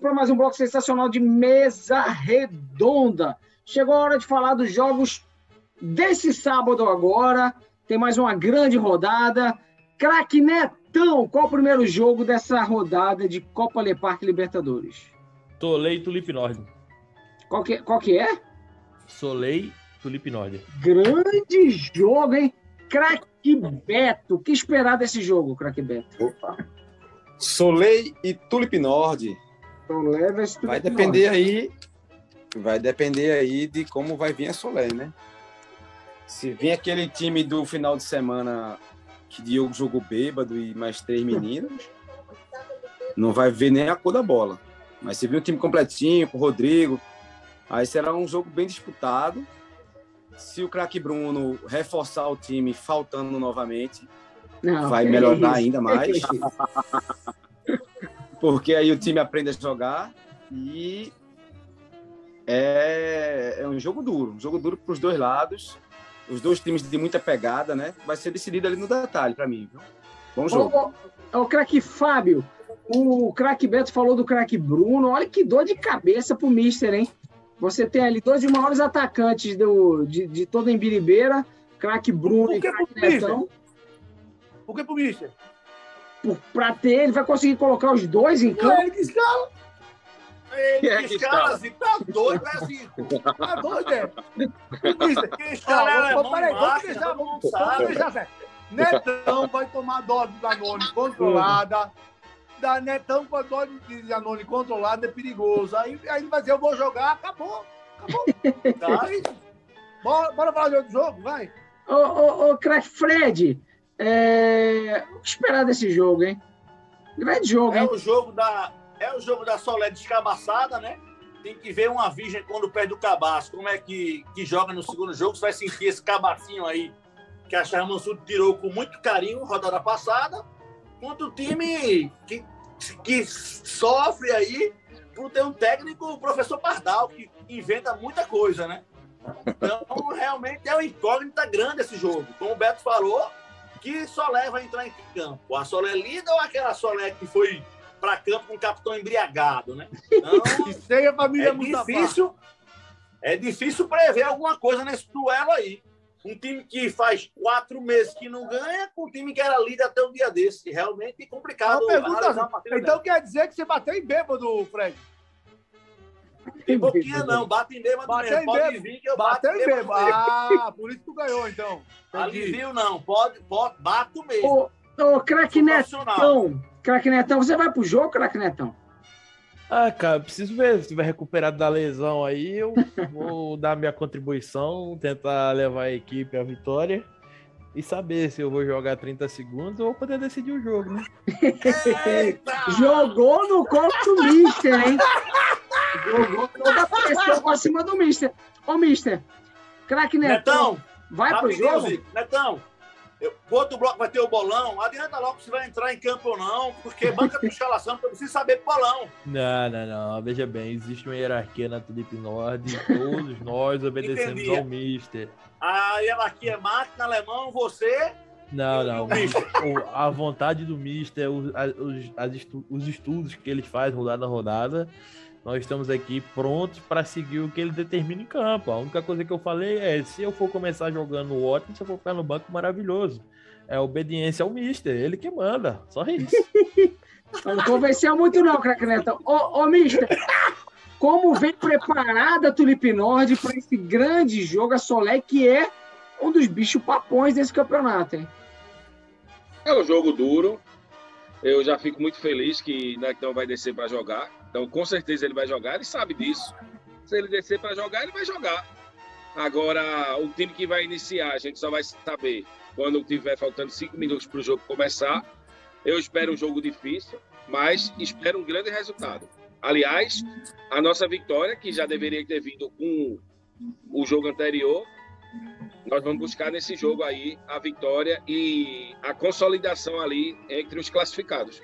para mais um bloco sensacional de mesa redonda. Chegou a hora de falar dos jogos desse sábado agora. Tem mais uma grande rodada. Craque Netão, qual o primeiro jogo dessa rodada de Copa Le Parque Libertadores? Tolei Tulip Nord. Qual que, qual que é? Solei Tulip Nord. Grande jogo, hein? Craque Beto. O que esperar desse jogo, Craque Beto? Opa. Soleil e Tulip Nord. Solé versus Tulip Vai depender aí. Vai depender aí de como vai vir a Soleil, né? Se vir aquele time do final de semana que Diogo jogou bêbado e mais três meninos, não vai ver nem a cor da bola. Mas se vir um time completinho, com o Rodrigo, aí será um jogo bem disputado. Se o craque Bruno reforçar o time faltando novamente, Não, vai melhorar isso, ainda mais. porque aí o time aprende a jogar e é, é um jogo duro, um jogo duro para os dois lados, os dois times de muita pegada, né? Vai ser decidido ali no detalhe para mim, viu? Bom jogo. Ô, ô, ô, craque Fábio, o craque Beto falou do craque Bruno. Olha que dor de cabeça pro Mister, hein? Você tem ali dois dos maiores atacantes do, de, de toda a Embiribeira, craque Bruno Por e que craque? Betão. Por que pro Mister? Pra ter, ele vai conseguir colocar os dois em campo. ele que escala. Ele é que escala, assim, tá doido, né, Zico? Tá doido, é? O Mister, Quem escala é peraí, vamos deixar, mundo vamos sabe. deixar certo. Netão vai tomar dose de Danone controlada. Da Netão com a dose de Danone controlada é perigoso. Aí, aí ele vai dizer, eu vou jogar, acabou. Acabou. Tá? Bora, bora falar de outro jogo, vai. Ô, ô, ô, craque Fred, é... o que esperar desse jogo, hein? Grande jogo, É hein? o jogo da, é o jogo da Solé descabaçada, né? Tem que ver uma virgem quando perde o cabaço. Como é que, que joga no segundo jogo? Você vai sentir esse cabacinho aí que a Charmansud tirou com muito carinho rodada passada. Contra o time que, que sofre aí por ter um técnico, o professor Pardal, que inventa muita coisa, né? Então, realmente é uma incógnita grande esse jogo. Como o Beto falou, que Solé vai entrar em campo? A Solé líder ou aquela Solé que foi para campo com o capitão embriagado, né? Então, aí a família é Mustafa. difícil, é difícil prever alguma coisa nesse duelo aí. Um time que faz quatro meses que não ganha, com um time que era líder até um dia desse. Realmente é complicado. Uma pergunta, Então quer dizer que você bateu em bêbado, Fred? Pouquinho não, bate em bêbado Bateu mesmo. em Pode bêbado. vir que eu bato em bêbado bêbado. mesmo. Ah, por isso que tu ganhou, então. Alivio não, pode, pode, bato mesmo. Ô, ô craque. Netão, craque Netão, você vai pro jogo, craque Netão? Ah, cara, preciso ver se estiver recuperado da lesão aí. Eu vou dar minha contribuição, tentar levar a equipe à vitória e saber se eu vou jogar 30 segundos ou poder decidir o jogo, né? Eita! Jogou no corpo do Mister, hein? Jogou toda a pressão pra cima do Mister. Ô, Mister, craque Netão, Netão, vai pro jogo? Zico. Netão, eu, o outro bloco vai ter o bolão. Adianta logo se vai entrar em campo ou não, porque banca de escalação, eu preciso saber pro bolão. Não, não, não. Veja bem, existe uma hierarquia na Tulip Nord e todos nós obedecemos Entendi. ao Mister. A hierarquia é máquina, alemão, você. Não, não. o a vontade do Mister, os, os, as estu- os estudos que ele faz rodada a rodada, nós estamos aqui prontos para seguir o que ele determina em campo. A única coisa que eu falei é: se eu for começar jogando ótimo, se eu for ficar no banco, maravilhoso. É obediência ao Mister, ele que manda. Só isso. Não convenceu muito não, craque Netão. Ô, ô, Mister, como vem preparada a Tulip Nord para esse grande jogo, a Solé, que é um dos bichos papões desse campeonato, hein? É um jogo duro. Eu já fico muito feliz que Nectão vai descer para jogar. Então, com certeza ele vai jogar, ele sabe disso. Se ele descer para jogar, ele vai jogar. Agora, o time que vai iniciar, a gente só vai saber quando tiver faltando cinco minutos para o jogo começar. Eu espero um jogo difícil, mas espero um grande resultado. Aliás, a nossa vitória, que já deveria ter vindo com o jogo anterior, nós vamos buscar nesse jogo aí a vitória e a consolidação ali entre os classificados.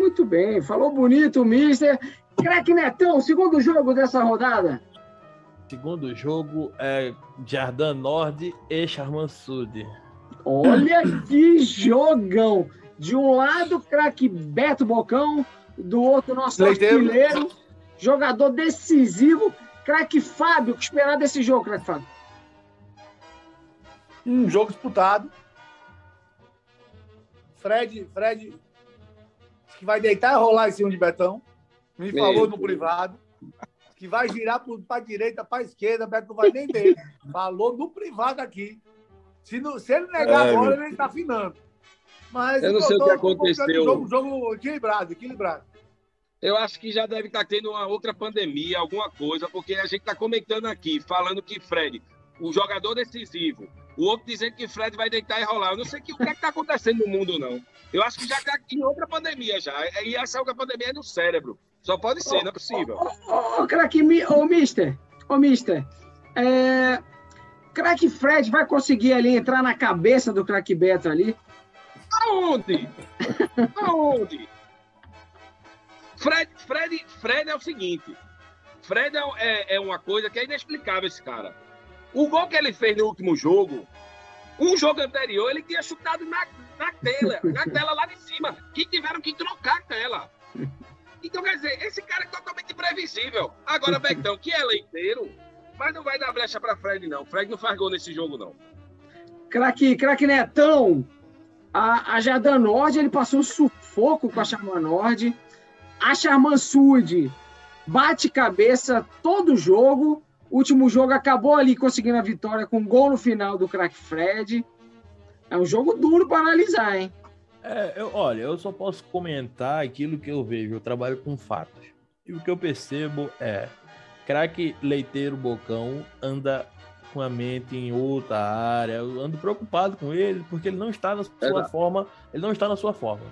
Muito bem, falou bonito, Mister. Craque Netão, segundo jogo dessa rodada. Segundo jogo é Jardim Nord e Charman Sud. Olha que jogão! De um lado, craque Beto Bocão, do outro nosso Leiteiro. artilheiro, jogador decisivo, craque Fábio. O que esperar desse jogo, craque Fábio? Um jogo disputado. Fred, Fred que vai deitar e rolar em cima de Betão. Me Meu falou no Deus. privado. Que vai girar para a direita, para a esquerda, Beto não vai nem ver. Falou no privado aqui. Se, não- se ele negar É, agora, ele está afinando. Mas Eu não sei o que aconteceu. no Jogo, jogo equilibrado, equilibrado. Eu acho que já deve estar tendo uma outra pandemia, alguma coisa, porque a gente está comentando aqui, falando que Fred, o jogador decisivo, o outro dizendo que Fred vai deitar e rolar. Eu não sei que, o que está acontecendo no mundo, não. Eu acho que já está em outra pandemia já. E essa outra pandemia é no cérebro. Só pode ser, não é possível. Ô, ô, ô, craque, ô, mister, ô, mister, é, craque Fred vai conseguir ali entrar na cabeça do craque Beto ali? Aonde? Aonde? Fred, Fred, Fred é o seguinte. Fred é, é- é uma coisa que é inexplicável esse cara. O gol que ele fez no último jogo, um jogo anterior, ele tinha chutado na, na tela, na tela lá de cima, que tiveram que trocar a tela. Então, quer dizer, esse cara é totalmente imprevisível. Agora, Betão, que é leiteiro, mas não vai dar brecha para Fred, não. Fred não faz gol nesse jogo, não. Craque, craque Netão, a, a Jardim Nord, ele passou sufoco com a Charman Nord. A Charman Sud bate cabeça todo jogo. O último jogo acabou ali conseguindo a vitória com um gol no final do craque Fred. É um jogo duro para analisar, hein? É, eu, olha, eu só posso comentar aquilo que eu vejo, eu trabalho com fatos. E o que eu percebo é, craque leiteiro Bocão anda com a mente em outra área, eu ando preocupado com ele, porque ele não está na sua Exato. forma, ele não está na sua forma.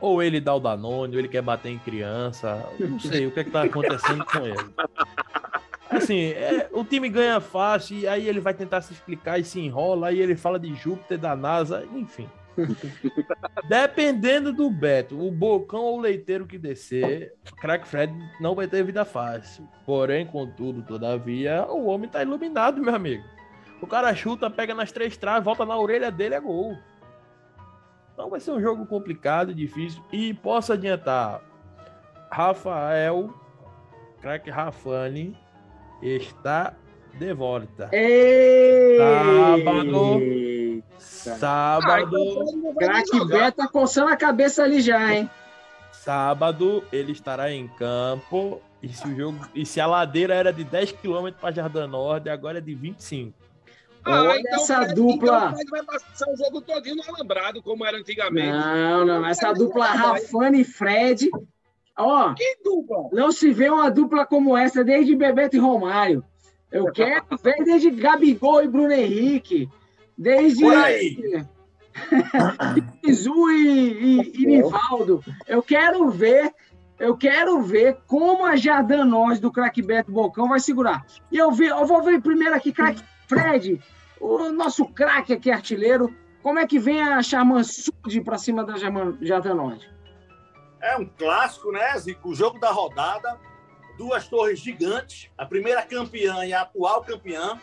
Ou ele dá o Danone, ou ele quer bater em criança, eu não sei o que está acontecendo com ele. Assim, é, o time ganha fácil, e aí ele vai tentar se explicar e se enrola, aí ele fala de Júpiter, da NASA, enfim. Dependendo do Beto, o Bocão ou o Leiteiro que descer, craque Fred não vai ter vida fácil. Porém, contudo, todavia, o homem tá iluminado, meu amigo. O cara chuta, pega nas três traves, volta na orelha dele, é gol. Então vai ser um jogo complicado, difícil. E posso adiantar, Rafael, craque Rafani, está de volta. Ei! Sábado. Ah, Sábado. então jogar. Beto tá coçando a cabeça ali já, hein? Sábado ele estará em campo. E se, o jogo, e se a ladeira era de 10 km para Jardim Norte, agora é de 25. Olha essa Fred- dupla. Então o Fred vai passar o jogo todinho no alambrado, como era antigamente. Não, não, essa dupla Rafane e Fred. Ó, Que dupla? não se vê uma dupla como essa desde Bebeto e Romário. Eu quero ver desde Gabigol e Bruno Henrique. Desde Por aí. Izu e, e, e Nivaldo. Eu quero ver, eu quero ver como a Jardim Nós do craque Beto Bocão vai segurar. E eu, vi, eu vou ver primeiro aqui, craque Fred, o nosso craque aqui, artilheiro. Como é que vem a Charman Sud para cima da Jarman- Jardim Nós? É um clássico, né, Zico? O jogo da rodada. Duas torres gigantes. A primeira campeã e a atual campeã.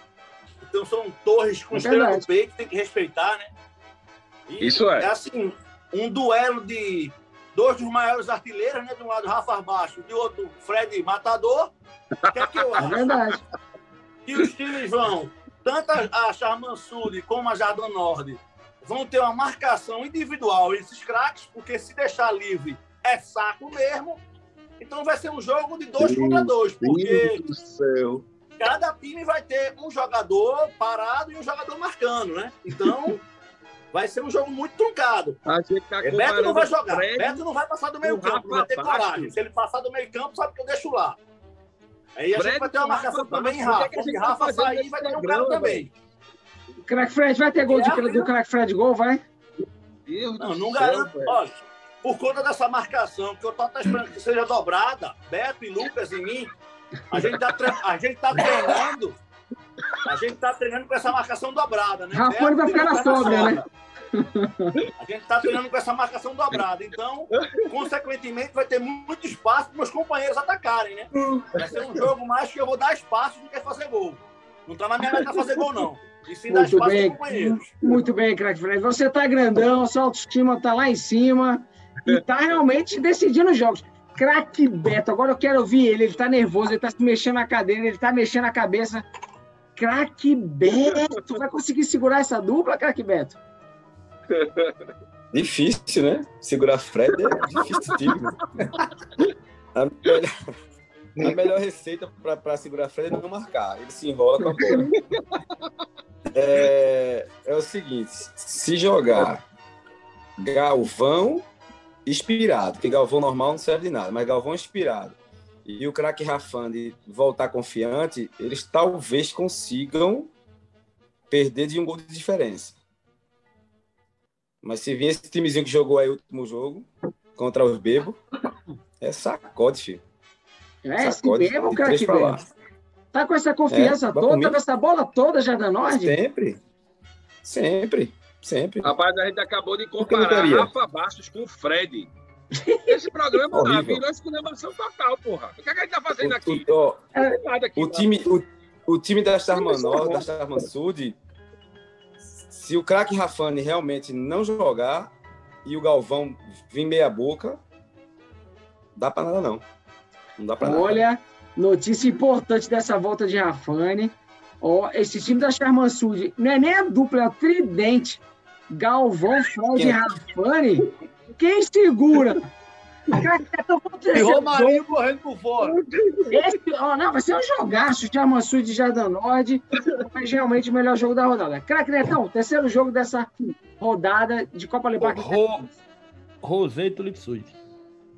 Então são torres com É estrela no peito, tem que respeitar, né? E Isso é. É assim, um duelo de dois dos maiores artilheiros, né? De um lado, Rafa Baixo, de outro, Fred Matador. O que é que eu É acho? verdade. que os times vão, tanto a Charman Sul como a Jardim Norte, vão ter uma marcação individual esses craques, porque se deixar livre é saco mesmo. Então vai ser um jogo de dois contra dois, porque Meu Deus do céu. cada time vai ter um jogador parado e um jogador marcando, né? Então vai ser um jogo muito truncado. A gente tá É, Beto não vai jogar. Fred Beto não vai passar do meio campo, vai ter Baixo. coragem. Se ele passar do meio campo, sabe que eu deixo lá. Aí a Fred gente vai ter uma com Rafa marcação também em é Rafa. Se tá Rafa sair, vai ter um cara também. Crack Fred vai ter gol de, É, do Crack Fred gol, vai? Deus Não, não céu, garanto. velho. Olha, por conta dessa marcação, que eu tô até esperando que seja dobrada, Beto e Lucas e mim, a gente tá, a gente tá treinando. A gente tá treinando com essa marcação dobrada, né? Rafone vai ficar na sobra, né? A gente tá treinando com essa marcação dobrada. Então, consequentemente, vai ter muito espaço para meus companheiros atacarem, né? Vai ser um jogo mais que eu vou dar espaço do que fazer gol. Não tá na minha meta fazer gol, não. E sim dar Muito espaço bem. aos companheiros. Muito bem, Crack Fred. Você tá grandão, sua autoestima tá lá em cima e tá realmente decidindo os jogos. Craque Beto, agora eu quero ouvir ele. Ele tá nervoso, ele tá se mexendo na cadeira, ele tá mexendo a cabeça. Craque Beto, vai conseguir segurar essa dupla, Craque Beto? Difícil, né? Segurar Fred é difícil. a, melhor, a melhor receita para segurar Fred é não marcar. Ele se enrola com a bola. É, é o seguinte: se jogar Galvão inspirado, porque Galvão normal não serve de nada, mas Galvão inspirado e o craque Rafandi voltar confiante, eles talvez consigam perder de um gol de diferença. Mas se vir esse timezinho que jogou aí o último jogo contra os Bebo, é sacode, filho. É, sacode, esse Bebo, craque Bebo. Tá com essa confiança é, toda, com essa bola toda já da Norte? Sempre. Sempre. Sempre. Rapaz, a gente acabou de comparar Rafa Bastos com o Fred. Esse programa lá virou exclamação total, porra. O que, é que a gente tá fazendo aqui? O, o, aqui, o time, o, o, time da Charman Norte, da Charman Sud, se o craque Rafani realmente não jogar e o Galvão vir meia boca, dá pra nada não. Não dá pra nada. Olha, notícia importante dessa volta de Rafani. Ó, esse time da Charman Sud não é nem a dupla, é o tridente. Galvão, Fred e Rafani quem segura? E Romarinho correndo por fora. Esse, ó, não, vai ser um jogaço de Amassu de Jardim Norte, mas realmente o melhor jogo da rodada. Crack Netão, terceiro jogo dessa rodada de Copa Libertadores. Ro Rosei Tulipsud.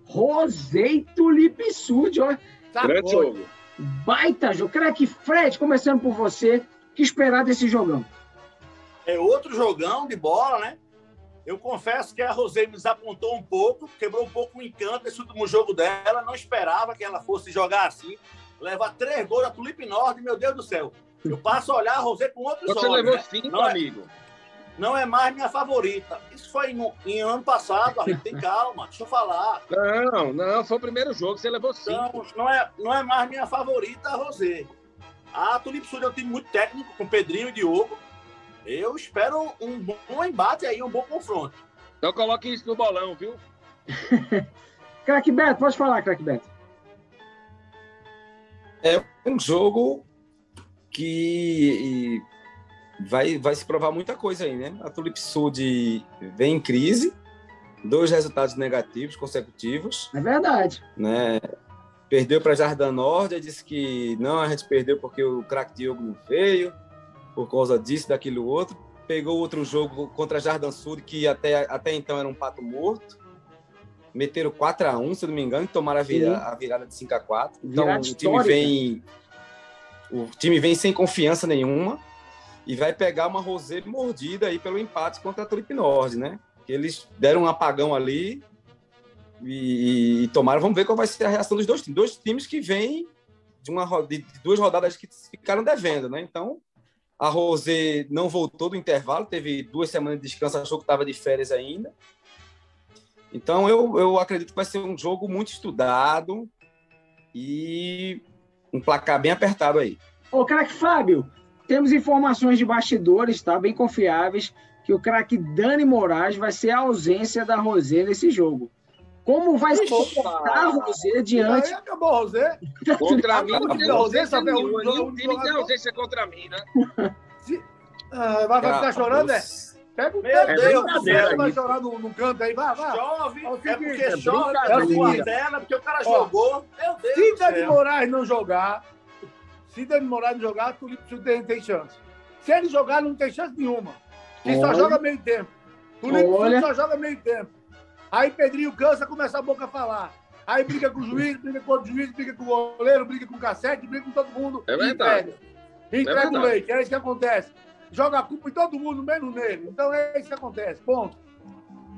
Rosei Tulipsud, ó. Tá Grande jogo. Baita jogo. Crack Fred, começando por você, que esperar desse jogão? É outro jogão de bola, né? Eu confesso que a Rosé me desapontou um pouco, quebrou um pouco o encanto desse último jogo dela. Não esperava que ela fosse jogar assim. Levar três gols da Tulipe Norte, meu Deus do céu. Eu passo a olhar a Rosé com outros Você olhos. Você levou né? cinco, não é- amigo. Não é mais minha favorita. Isso foi no, em ano passado, gente tem calma, deixa eu falar. Não, não, foi o primeiro jogo, você levou cinco. Não, não é, não é mais minha favorita a Rosé. A Tulipe Sul é um time muito técnico, com Pedrinho e Diogo. Eu espero um bom embate aí, um bom confronto. Então coloque isso no bolão, viu? Crack Beto, pode falar, Crack Beto. É um jogo que vai, vai se provar muita coisa aí, né? A Tulip Sud vem em crise, dois resultados negativos consecutivos. É verdade. Né? Perdeu para Jardim Norte, disse que não, a gente perdeu porque o craque Diogo não veio por causa disso, daquilo outro. Pegou outro jogo contra Jardim Sul, que até, até então era um pato morto. Meteram 4x1, se não me engano, e tomaram a, vira, a virada de 5x4. Então Virada o time vem. O time vem sem confiança nenhuma e vai pegar uma roseira mordida aí pelo empate contra a Tulip Norte, né? Que eles deram um apagão ali e, e, tomaram. Vamos ver qual vai ser a reação dos dois times. Dois times que vêm de, uma, de duas rodadas que ficaram devendo, né? Então a Rosé não voltou do intervalo, teve duas semanas de descanso, achou que estava de férias ainda. Então eu, eu acredito que vai ser um jogo muito estudado e um placar bem apertado aí. Ô, craque Fábio, temos informações de bastidores, tá? Bem confiáveis, que o craque Dani Moraes vai ser a ausência da Rosé nesse jogo. Como vai se comportar Rosé diante. Aí acabou a Rosé. Contra mim, não tem ausência nenhuma. Nenhum time tem ausência contra mim, né? Se... Ah, vai ficar chorando, é? Pega o Meu Deus, Deus vai chorar no, no, canto aí, vai, vai. Chove, é, é porque é chove, é o dela, porque o cara Ó, jogou. Meu Deus Se Dani Moraes não jogar, se Dani Moraes não jogar, Tulipo tem, tem chance. Se ele jogar, não tem chance nenhuma. Que só joga meio tempo. Tulipo só joga meio tempo. Aí Pedrinho cansa, começa a boca a falar. Aí briga com o juiz, briga com o juiz, briga com o goleiro, briga com o cassete, briga com todo mundo. É verdade. Entrega, entrega é o leite, é isso que acontece. Joga a culpa em todo mundo, menos nele. Então é isso que acontece. Ponto.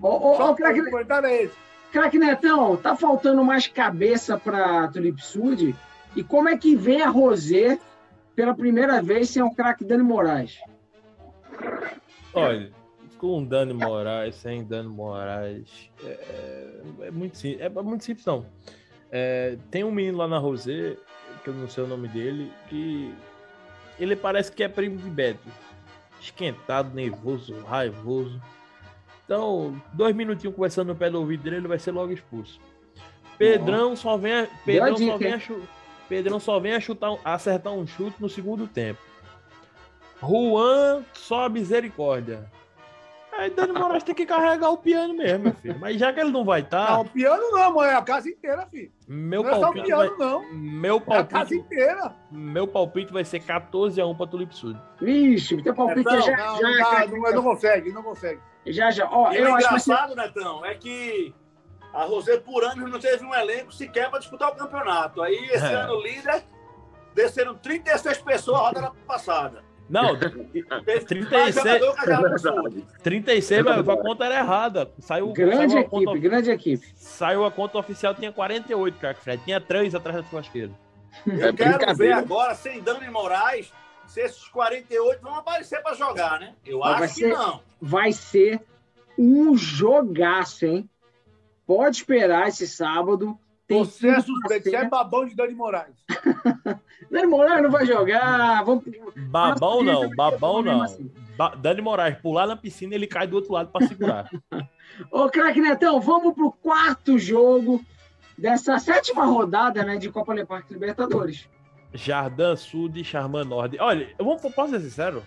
Ô, ô, Só ô, craque, comentário é esse. Craque Netão, tá faltando mais cabeça para Tulip Sud? E como é que vem a Rosé pela primeira vez sem o craque Dani Moraes? Olha, com Dani Moraes, sem Dani Moraes, é, é, é muito simples. É muito simples, não. É, tem um menino lá na Rosé, que eu não sei o nome dele, que ele parece que é primo de Beto. Esquentado, nervoso, raivoso. Então, dois minutinhos conversando no pé do ouvido dele, ele vai ser logo expulso. Pedrão só vem, a- Pedrão só vem a Pedrão só vem a chutar, a acertar um chute no segundo tempo. Juan só a misericórdia. Aí Dani Moraes tem que carregar o piano mesmo, meu filho. Mas já que ele não vai estar, Não, piano não, mãe. É a casa inteira, filho. meu Não é só o palpite vai, piano, não. meu É a casa palpite, inteira. meu palpite vai ser 14 a 1 para Tulip Sud. Vixe, teu palpite Não, é já, Não, já, não, dá, não, não consegue, não consegue. já, já. Ó, E eu o acho que vai engraçado, Netão, é que a Rosé por ano não teve um elenco sequer para disputar o campeonato. Aí, esse É. ano, líder, desceram 36 pessoas a rodada passada. Não, Teve 36. mais jogador que a É Jardim Sul. verdade. 36, mas a conta era errada. Saiu, grande saiu, equipe, conta, grande equipe. saiu a conta oficial, tinha 48, craque Fred. Tinha 3 atrás da churrasqueira. Eu É quero ver agora, sem Dani Moraes, se esses 48 vão aparecer para jogar, né? Eu Mas acho que ser- não. Vai ser um jogaço, hein? Pode esperar esse sábado. Você é suspeito, você é babão de Dani Moraes. Dani Moraes não vai jogar. Vamos... Babão Nossa, não, babão não. assim. Ba- Dani Moraes pular na piscina ele cai do outro lado para segurar. Ô, craque Netão, vamos pro quarto jogo dessa sétima rodada né, de Copa Leparque Libertadores. Jardim Sud e Charman Nord. Olha, eu vou, posso ser sincero?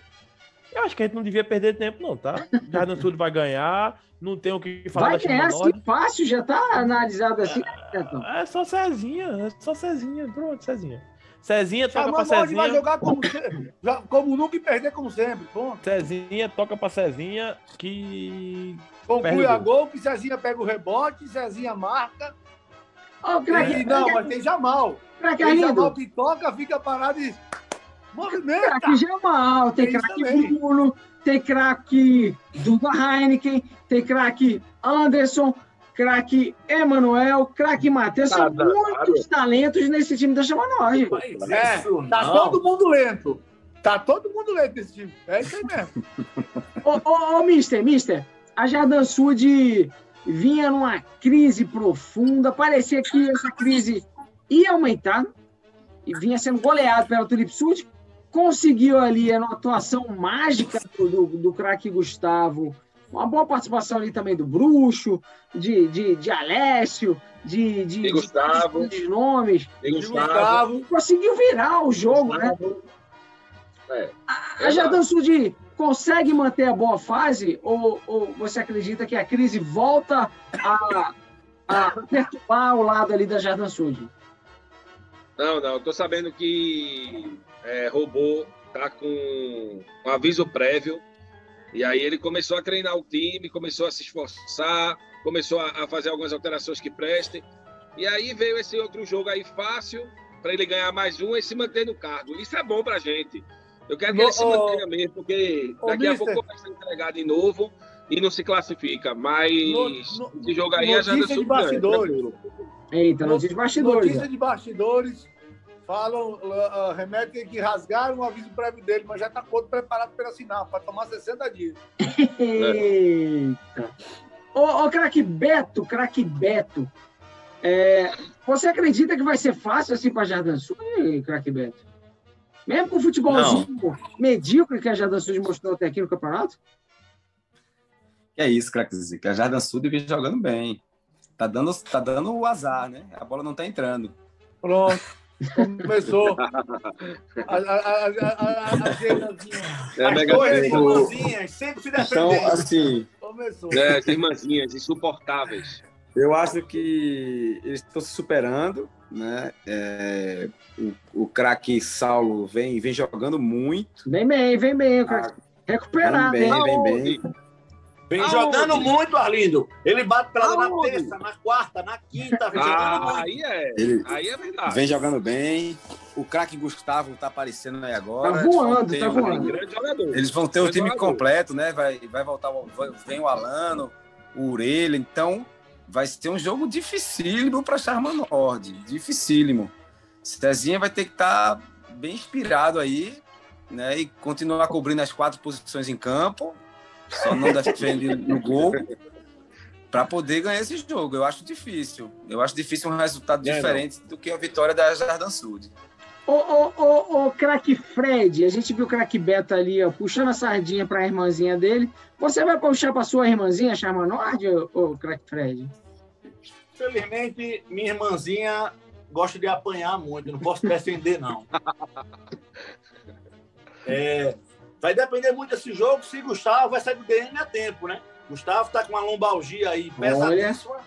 Eu acho que a gente não devia perder tempo, não, tá? Jardim Sud vai ganhar, não tem o que falar Vai ganhar assim fácil, já tá analisado assim. É só Cezinha, é só Cezinha, pronto, Cezinha. Cezinha toca pra Nord vai Cezinha. jogar como, como nunca e perder como sempre. Ponto. Cezinha toca pra Cezinha que. Conclui a o gol. que Cezinha pega o rebote, Cezinha marca. Ô, craque, E, não, mas tem Jamal. craque Tem Jamal que toca, fica parado e movimenta. Craque Jamal, tem Tem craque. Bruno, tem craque Duda Heineken, tem craque Anderson, craque Emanuel, craque Matheus. São Nada, muitos talentos nesse time da Chamanord. Mas É, isso tá não. todo mundo lento. Tá todo mundo lento nesse time. É isso aí mesmo. Ô, ô, ô, mister, mister, a Jardim Sud vinha numa crise profunda, parecia que essa crise ia aumentar, e vinha sendo goleado pela Tulip Sud, conseguiu ali, era uma atuação mágica do, do, do craque Gustavo, uma boa participação ali também do Bruxo, de, de, de Alessio, de, de, E Gustavo. de, de nomes, E E Gustavo. Gustavo. conseguiu virar o jogo, né? É. A Jardim Sud consegue manter a boa fase ou, ou você acredita que a crise volta a, a perturbar o lado ali da Jardim Sud? Não, não, eu tô sabendo que é, robô tá com um aviso prévio. E aí ele começou a treinar o time, começou a se esforçar, começou a, a fazer algumas alterações que prestem. E aí veio esse outro jogo aí fácil para ele ganhar mais um e se manter no cargo. Isso é bom pra gente. Eu quero que ele se ô- mantenha mesmo, porque ô, daqui a mister. pouco vai ser entregado de novo e não se classifica. Mas No- no- esse jogo aí a notícia Janda de bastidores. tranquilo. Eita, notícia de bastidores. Notícia de bastidores. Falam, uh, remetem que rasgaram o aviso prévio dele, mas já está todo preparado para assinar, para tomar 60 dias. Eita. Ô, ô craque Beto, craque Beto, é, você acredita que vai ser fácil assim para Jardim Sul, craque Beto? Mesmo com o futebolzinho medíocre que a Jardim Sul mostrou até aqui no campeonato? Que é isso, craque Zica. A Jardim Sul vem jogando bem. Tá dando, tá dando o azar, né? A bola não tá entrando. Pronto. Começou. É, As mega duas bem. irmãzinhas sempre se Então, defendendo. assim, Começou. É, as irmãzinhas insuportáveis. eu acho que eles estão se superando, né? É, o, o craque Saulo vem, vem jogando muito. Vem bem, vem bem, craque. Recuperado, Vem bem, hein? vem bem. Vem Aonde? jogando muito, Arlindo. Ele bate pelada na terça, na quarta, na quinta, vem Ah, aí é. Ele Aí é verdade. vem jogando bem. O craque Gustavo tá aparecendo aí agora. Tá Eles vão voando, ter tá um- voando. Grande jogador. Eles vão ter o Grande time jogador. completo, né? Vai, vai voltar, o- vai- vem o Alano, o Urelha, então vai ser um jogo dificílimo para Charman Nord, dificílimo. Cezinha vai ter que estar bem inspirado aí, né? E continuar cobrindo as quatro posições em campo, só não defende no gol, para poder ganhar esse jogo. Eu acho difícil. Eu acho difícil um resultado É, não. diferente do que a vitória da Jardim Sud. Ô, ô, ô, ô, craque Fred, a gente viu o craque Beto ali, ó, puxando a sardinha para a irmãzinha dele. Você vai puxar para sua irmãzinha, Charmanord, ô, ô craque Fred? Felizmente, minha irmãzinha gosta de apanhar muito, não posso defender, não. É, vai depender muito desse jogo se Gustavo vai sair do DM a tempo, né? Gustavo tá com uma lombalgia aí pesadíssima.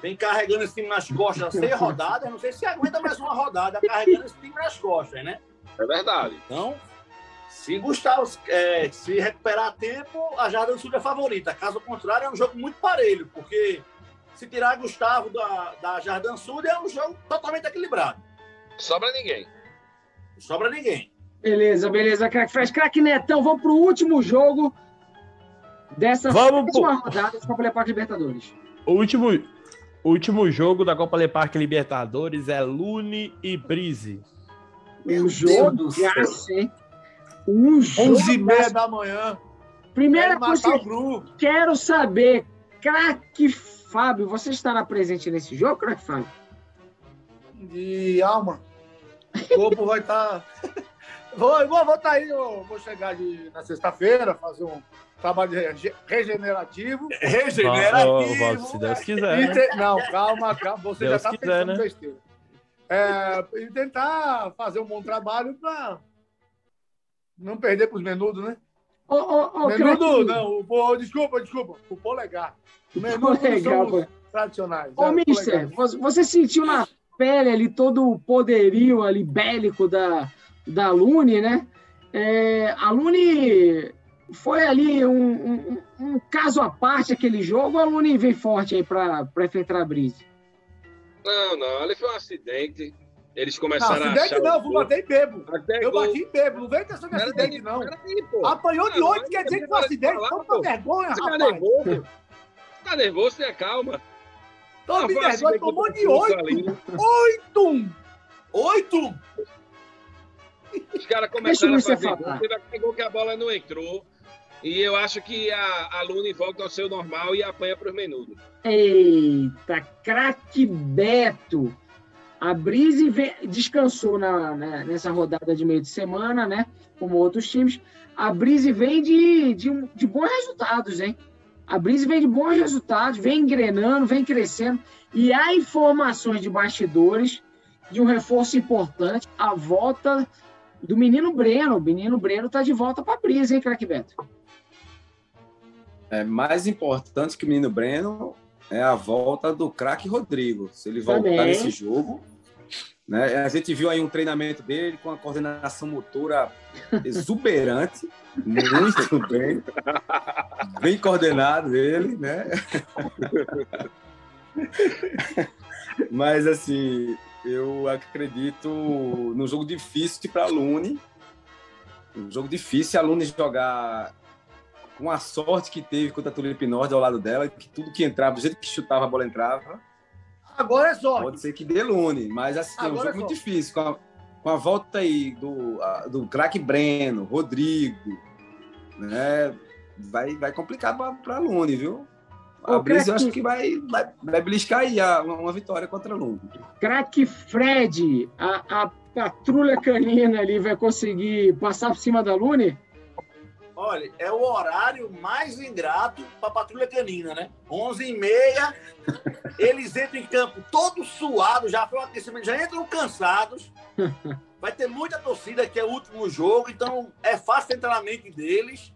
Vem carregando esse time nas costas seis rodadas. Não sei se aguenta mais uma rodada carregando esse time nas costas, né? É verdade. Então, se Gustavo é, se recuperar a tempo, a Jardim Sul é favorita. Caso contrário, é um jogo muito parelho, porque se tirar Gustavo da, da Jardim Sul, é um jogo totalmente equilibrado. Sobra ninguém. Sobra ninguém. Beleza, beleza, craque Fresh. Craque Netão, vamos pro último jogo dessa Vamos última rodada da Copa Leparque Libertadores. O último, o último jogo da Copa Leparque Libertadores é Lune e Brise. Um jogo, hein? Um jogo. 11 e meia da manhã. Primeira coisa o quero saber, craque Fábio, você estará presente nesse jogo, craque Fábio? de alma. O corpo vai estar. Vou, vou, vou estar aí, eu vou chegar de, na sexta-feira, fazer um trabalho rege- regenerativo. Regenerativo. Se Deus quiser. né? te- Não, calma, calma. Você Deus já está quiser, pensando né? besteira. É, e tentar fazer um bom trabalho para não perder para os menudos, né? Ô, ô, ô, menudo, não. O, desculpa, desculpa. O polegar. O menudo Polegar, são tradicionais. Ô, é, Mister, você sentiu na pele ali todo o poderio ali bélico da, da Lune, né? É, a Lune foi ali um, um- um caso à parte aquele jogo, ou a Lune veio forte aí para enfrentar a Brise? Não, não, ali foi um acidente. Eles Não, começaram a acidente não, o eu fui gol. bater em bebo. Até Eu gol. bati em bebo, não vem questão de Pera acidente, não. pô. Apanhou de Não, oito, quer dizer você que foi vai acidente. falar, Toma pô. vergonha, Você tá rapaz. nervoso? Tá nervoso, tenha calma. Toma Não, foi vergonha, acidente tomou de oito. Oito! Oito? Os caras começaram a fazer gol, falar. teve aquele gol que a bola não entrou. E eu acho que a, a Lune volta ao seu normal e apanha para os menudos. Eita, craque Beto. A Brise descansou na, né, nessa rodada de meio de semana, né? Como outros times. A Brise vem de, de, de bons resultados, hein? A Brise vem de bons resultados, vem engrenando, vem crescendo. E há informações de bastidores de um reforço importante, a volta do menino Breno. O menino Breno tá de volta para a Brise, hein, craque Beto? É mais importante que o menino Breno é a volta do craque Rodrigo. Se ele voltar Também. nesse jogo. Né? A gente viu aí um treinamento dele com a coordenação motora exuberante, muito bem, bem coordenado ele, né? Mas assim, eu acredito num jogo difícil para a Lune, um jogo difícil a Lune jogar com a sorte que teve contra a Tulipe Norte ao lado dela, que tudo que entrava, do jeito que chutava a bola entrava, Agora é sorte. pode ser que dê Lune, mas assim, é um Agora jogo é muito difícil, com a, com a volta aí do, a- do craque Breno, Rodrigo, né? Vai, vai complicar para a Lune, viu? A Brisa acho que vai, vai, vai beliscar aí a- uma, uma vitória contra a Lune. Craque Fred, a, a patrulha canina ali vai conseguir passar por cima da Lune? Olha, é o horário mais ingrato para patrulha canina, né? 11h30, eles entram em campo todos suados, já foi um aquecimento, já entram cansados. Vai ter muita torcida, que é o último jogo, então é fácil entrar na mente deles.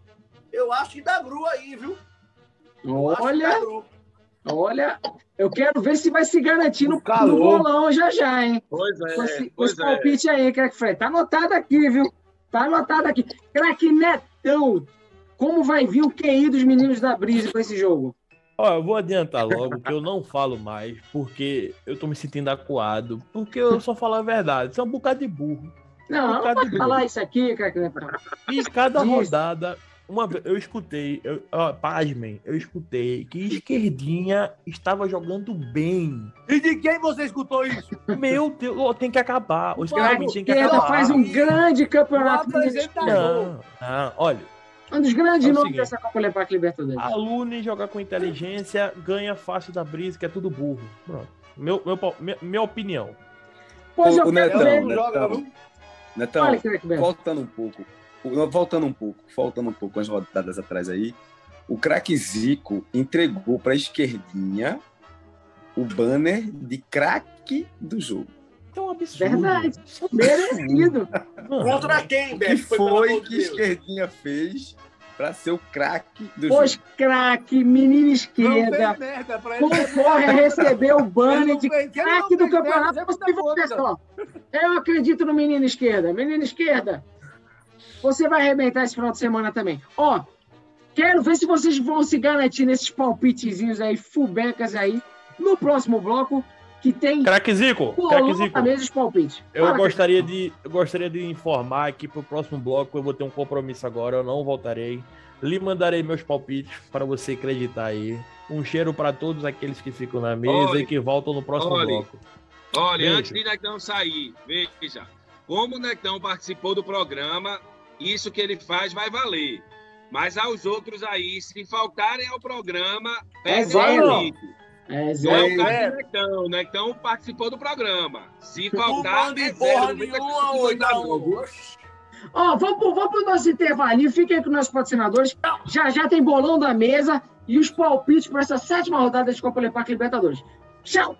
Eu acho que dá gru aí, viu? Olha, olha, eu quero ver se vai se garantir no, no bolão já já, hein? Pois Com é, esse, com pois esse é. palpite aí, craque Fred. Tá anotado aqui, viu? Tá anotado aqui. Craque Netão, como vai vir o QI dos meninos da Brisa para esse jogo? Ó, eu vou adiantar logo que eu não falo mais, porque eu tô me sentindo acuado, porque eu só falo a verdade. Isso é um bocado de burro. Não, não Bocado pode de falar isso aqui, craque Netão. E cada rodada, uma vez, eu escutei, eu, ó, pasmem, eu escutei que Esquerdinha estava jogando bem. E de quem você escutou isso? Meu Deus, ó, tem que acabar. O Esquerdinha tem que Esquerda acabar. faz um grande campeonato. Não, não, olha, Um dos grandes É nomes dessa Copa Lepac Libertadores. a Lune jogar com inteligência ganha fácil da brisa, que é tudo burro. Pronto. Meu, meu, minha, minha opinião. Pois o- eu o Netão, Netão. Netão, Beto. voltando um pouco, voltando um pouco, voltando um pouco as rodadas atrás aí, o craque Zico entregou para a esquerdinha o banner de craque do jogo. É um absurdo. Verdade. Merecido. Contra quem, que Beto? pelo foi que Deus? Esquerdinha fez para ser o craque do Pois jogo? craque, menina esquerda, merda pra ele. concorre a receber o banner de craque do merda, campeonato. já Você só. Eu acredito no menino esquerda. Menino esquerda, você vai arrebentar esse final de semana também. Ó, quero ver se vocês vão se garantir nesses palpitezinhos aí, fubecas aí, no próximo bloco, que tem Craque Zico, craque colou Zico. na mesa os palpites. Eu Fala, gostaria de, eu gostaria de informar que pro próximo bloco eu vou ter um compromisso agora, eu não voltarei. Lhe mandarei meus palpites para você acreditar aí. Um cheiro para todos aqueles que ficam na mesa Olha, e que voltam no próximo olha. bloco. Olha, Beijo. antes de Nectão sair, veja, como o Nectão participou do programa, isso que ele faz vai valer. Mas aos outros aí, se faltarem ao programa, perdem zero. o. É, Não é o caso do Nectão. O Nectão participou do programa. Se faltar, é zero. nenhuma. Ó, vamos, pro- vamos pro nosso intervalinho. Fiquem aí com nossos patrocinadores. Já já tem bolão da mesa e os palpites para essa sétima rodada de Copa Lepac Libertadores. Tchau!